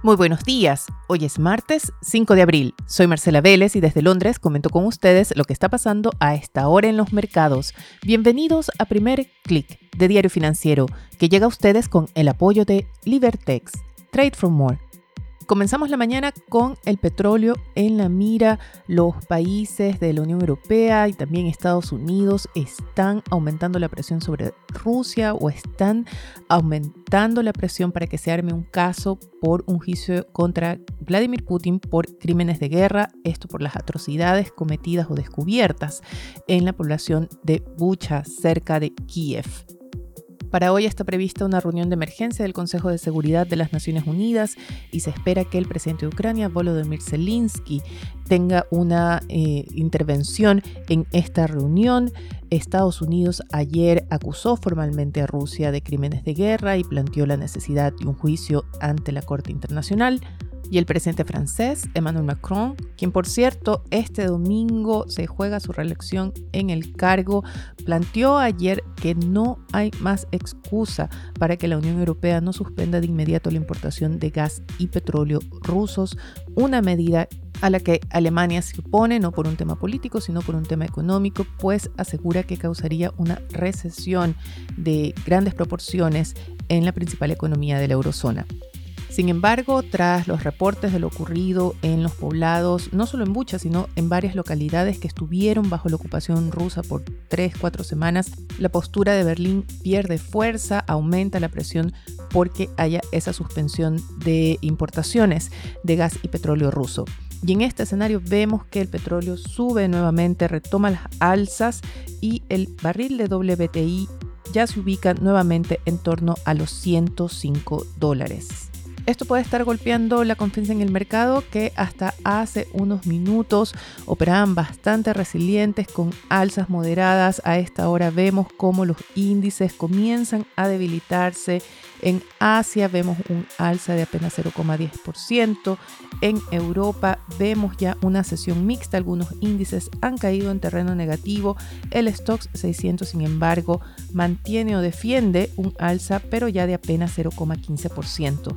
Muy buenos días. Hoy es martes 5 de abril. Soy Marcela Vélez y desde Londres comento con ustedes lo que está pasando a esta hora en los mercados. Bienvenidos a Primer Click de Diario Financiero, que llega a ustedes con el apoyo de Libertex. Trade for More Comenzamos la mañana con el petróleo en la mira. Los países de la Unión Europea y también Estados Unidos están aumentando la presión sobre Rusia o están aumentando la presión para que se arme un caso por un juicio contra Vladimir Putin por crímenes de guerra, esto por las atrocidades cometidas o descubiertas en la población de Bucha, cerca de Kiev. Para hoy está prevista una reunión de emergencia del Consejo de Seguridad de las Naciones Unidas y se espera que el presidente de Ucrania, Volodymyr Zelensky, tenga una eh, intervención en esta reunión. Estados Unidos ayer acusó formalmente a Rusia de crímenes de guerra y planteó la necesidad de un juicio ante la Corte Internacional y el presidente francés Emmanuel Macron, quien por cierto este domingo se juega su reelección en el cargo, planteó ayer que no hay más excusa para que la Unión Europea no suspenda de inmediato la importación de gas y petróleo rusos, una medida a la que Alemania se opone no por un tema político, sino por un tema económico, pues asegura que causaría una recesión de grandes proporciones en la principal economía de la eurozona. Sin embargo, tras los reportes de lo ocurrido en los poblados, no solo en Bucha, sino en varias localidades que estuvieron bajo la ocupación rusa por 3-4 semanas, la postura de Berlín pierde fuerza, aumenta la presión porque haya esa suspensión de importaciones de gas y petróleo ruso. Y en este escenario vemos que el petróleo sube nuevamente, retoma las alzas y el barril de WTI ya se ubica nuevamente en torno a los 105 dólares. Esto puede estar golpeando la confianza en el mercado que hasta hace unos minutos operaban bastante resilientes con alzas moderadas. A esta hora vemos cómo los índices comienzan a debilitarse. En Asia vemos un alza de apenas 0,10%. En Europa vemos ya una sesión mixta. Algunos índices han caído en terreno negativo. El Stoxx 600, sin embargo, mantiene o defiende un alza, pero ya de apenas 0,15%.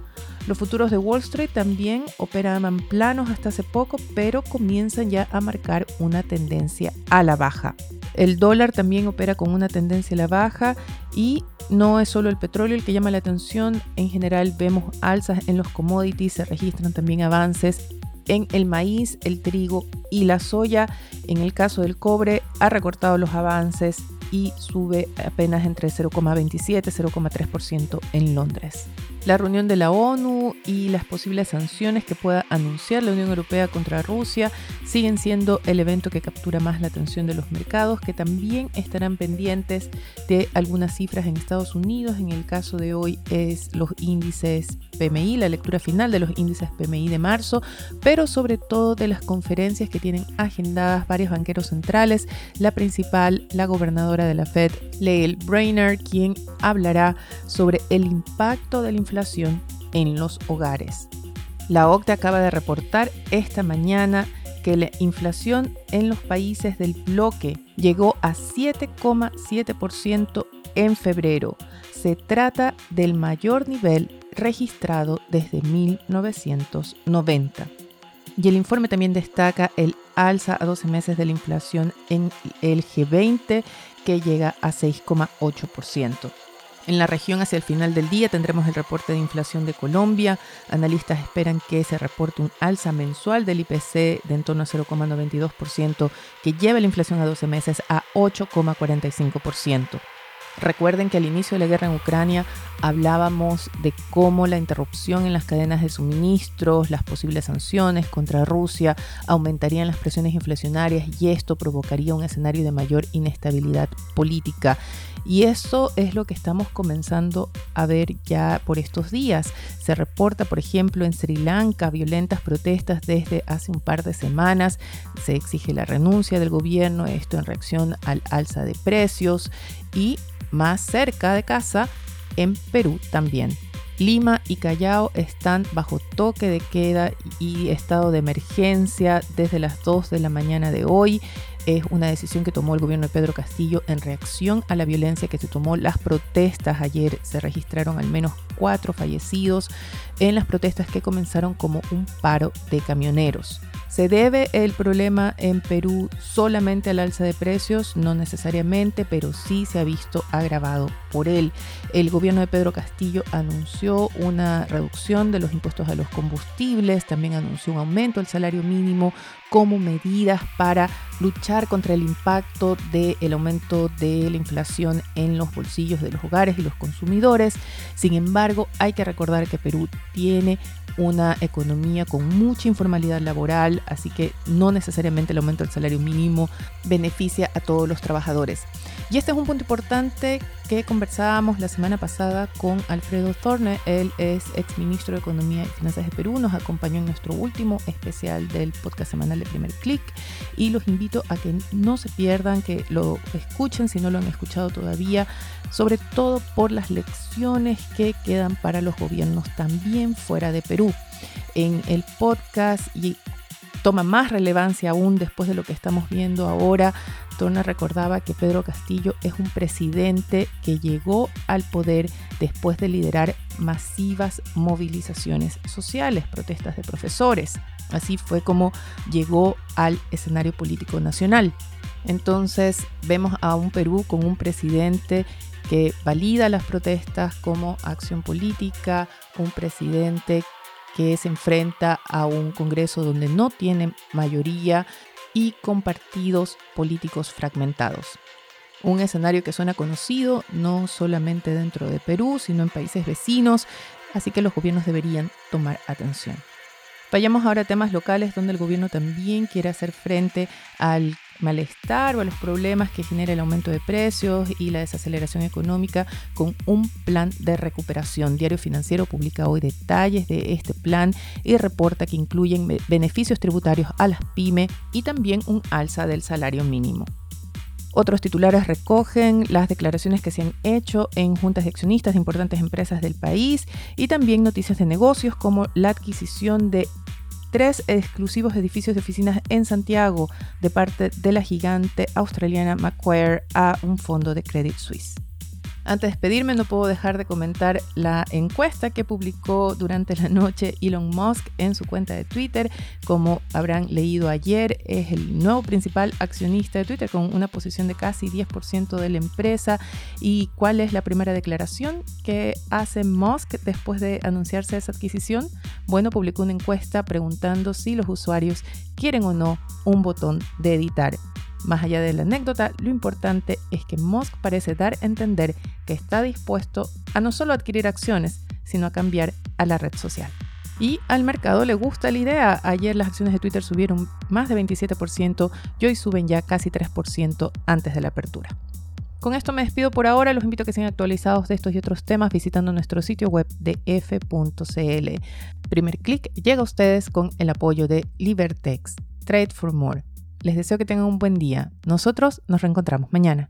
Los futuros de Wall Street también operaban planos hasta hace poco, pero comienzan ya a marcar una tendencia a la baja. El dólar también opera con una tendencia a la baja y no es solo el petróleo el que llama la atención, en general vemos alzas en los commodities, se registran también avances en el maíz, el trigo y la soya. En el caso del cobre ha recortado los avances y sube apenas entre 0,27 y 0,3% en Londres la reunión de la ONU y las posibles sanciones que pueda anunciar la Unión Europea contra Rusia siguen siendo el evento que captura más la atención de los mercados, que también estarán pendientes de algunas cifras en Estados Unidos. En el caso de hoy es los índices PMI, la lectura final de los índices PMI de marzo, pero sobre todo de las conferencias que tienen agendadas varios banqueros centrales, la principal, la gobernadora de la Fed, Lael Brainerd, quien hablará sobre el impacto de la inflación en los hogares. La OCDE acaba de reportar esta mañana que la inflación en los países del bloque llegó a 7,7% en febrero. Se trata del mayor nivel registrado desde 1990. Y el informe también destaca el alza a 12 meses de la inflación en el G20 que llega a 6,8%. En la región hacia el final del día tendremos el reporte de inflación de Colombia. Analistas esperan que se reporte un alza mensual del IPC de en torno a 0,92% que lleve la inflación a 12 meses a 8,45%. Recuerden que al inicio de la guerra en Ucrania hablábamos de cómo la interrupción en las cadenas de suministros, las posibles sanciones contra Rusia aumentarían las presiones inflacionarias y esto provocaría un escenario de mayor inestabilidad política. Y eso es lo que estamos comenzando a ver ya por estos días. Se reporta, por ejemplo, en Sri Lanka violentas protestas desde hace un par de semanas. Se exige la renuncia del gobierno, esto en reacción al alza de precios y más cerca de casa, en Perú también. Lima y Callao están bajo toque de queda y estado de emergencia desde las 2 de la mañana de hoy. Es una decisión que tomó el gobierno de Pedro Castillo en reacción a la violencia que se tomó las protestas. Ayer se registraron al menos cuatro fallecidos en las protestas que comenzaron como un paro de camioneros. ¿Se debe el problema en Perú solamente al alza de precios? No necesariamente, pero sí se ha visto agravado por él. El gobierno de Pedro Castillo anunció una reducción de los impuestos a los combustibles, también anunció un aumento del salario mínimo como medidas para luchar contra el impacto del aumento de la inflación en los bolsillos de los hogares y los consumidores. Sin embargo, hay que recordar que Perú tiene una economía con mucha informalidad laboral, así que no necesariamente el aumento del salario mínimo beneficia a todos los trabajadores. Y este es un punto importante que conversábamos la semana pasada con Alfredo Thorne. Él es ex ministro de Economía y Finanzas de Perú. Nos acompañó en nuestro último especial del podcast semanal de Primer Click. Y los invito a que no se pierdan, que lo escuchen si no lo han escuchado todavía, sobre todo por las lecciones que quedan para los gobiernos también fuera de Perú. En el podcast y toma más relevancia aún después de lo que estamos viendo ahora. Recordaba que Pedro Castillo es un presidente que llegó al poder después de liderar masivas movilizaciones sociales, protestas de profesores. Así fue como llegó al escenario político nacional. Entonces vemos a un Perú con un presidente que valida las protestas como acción política, un presidente que se enfrenta a un Congreso donde no tiene mayoría y con partidos políticos fragmentados. Un escenario que suena conocido no solamente dentro de Perú, sino en países vecinos, así que los gobiernos deberían tomar atención. Vayamos ahora a temas locales donde el gobierno también quiere hacer frente al malestar o a los problemas que genera el aumento de precios y la desaceleración económica con un plan de recuperación. Diario Financiero publica hoy detalles de este plan y reporta que incluyen beneficios tributarios a las pymes y también un alza del salario mínimo. Otros titulares recogen las declaraciones que se han hecho en juntas de accionistas de importantes empresas del país y también noticias de negocios como la adquisición de tres exclusivos edificios de oficinas en Santiago de parte de la gigante australiana Macquarie a un fondo de Credit Suisse. Antes de despedirme, no puedo dejar de comentar la encuesta que publicó durante la noche Elon Musk en su cuenta de Twitter. Como habrán leído ayer, es el nuevo principal accionista de Twitter con una posición de casi 10% de la empresa. ¿Y cuál es la primera declaración que hace Musk después de anunciarse esa adquisición? Bueno, publicó una encuesta preguntando si los usuarios quieren o no un botón de editar más allá de la anécdota, lo importante es que Musk parece dar a entender que está dispuesto a no solo adquirir acciones, sino a cambiar a la red social. Y al mercado le gusta la idea. Ayer las acciones de Twitter subieron más de 27% y hoy suben ya casi 3% antes de la apertura. Con esto me despido por ahora. Los invito a que sean actualizados de estos y otros temas visitando nuestro sitio web de f.cl. Primer clic llega a ustedes con el apoyo de Libertex. Trade for More les deseo que tengan un buen día. Nosotros nos reencontramos mañana.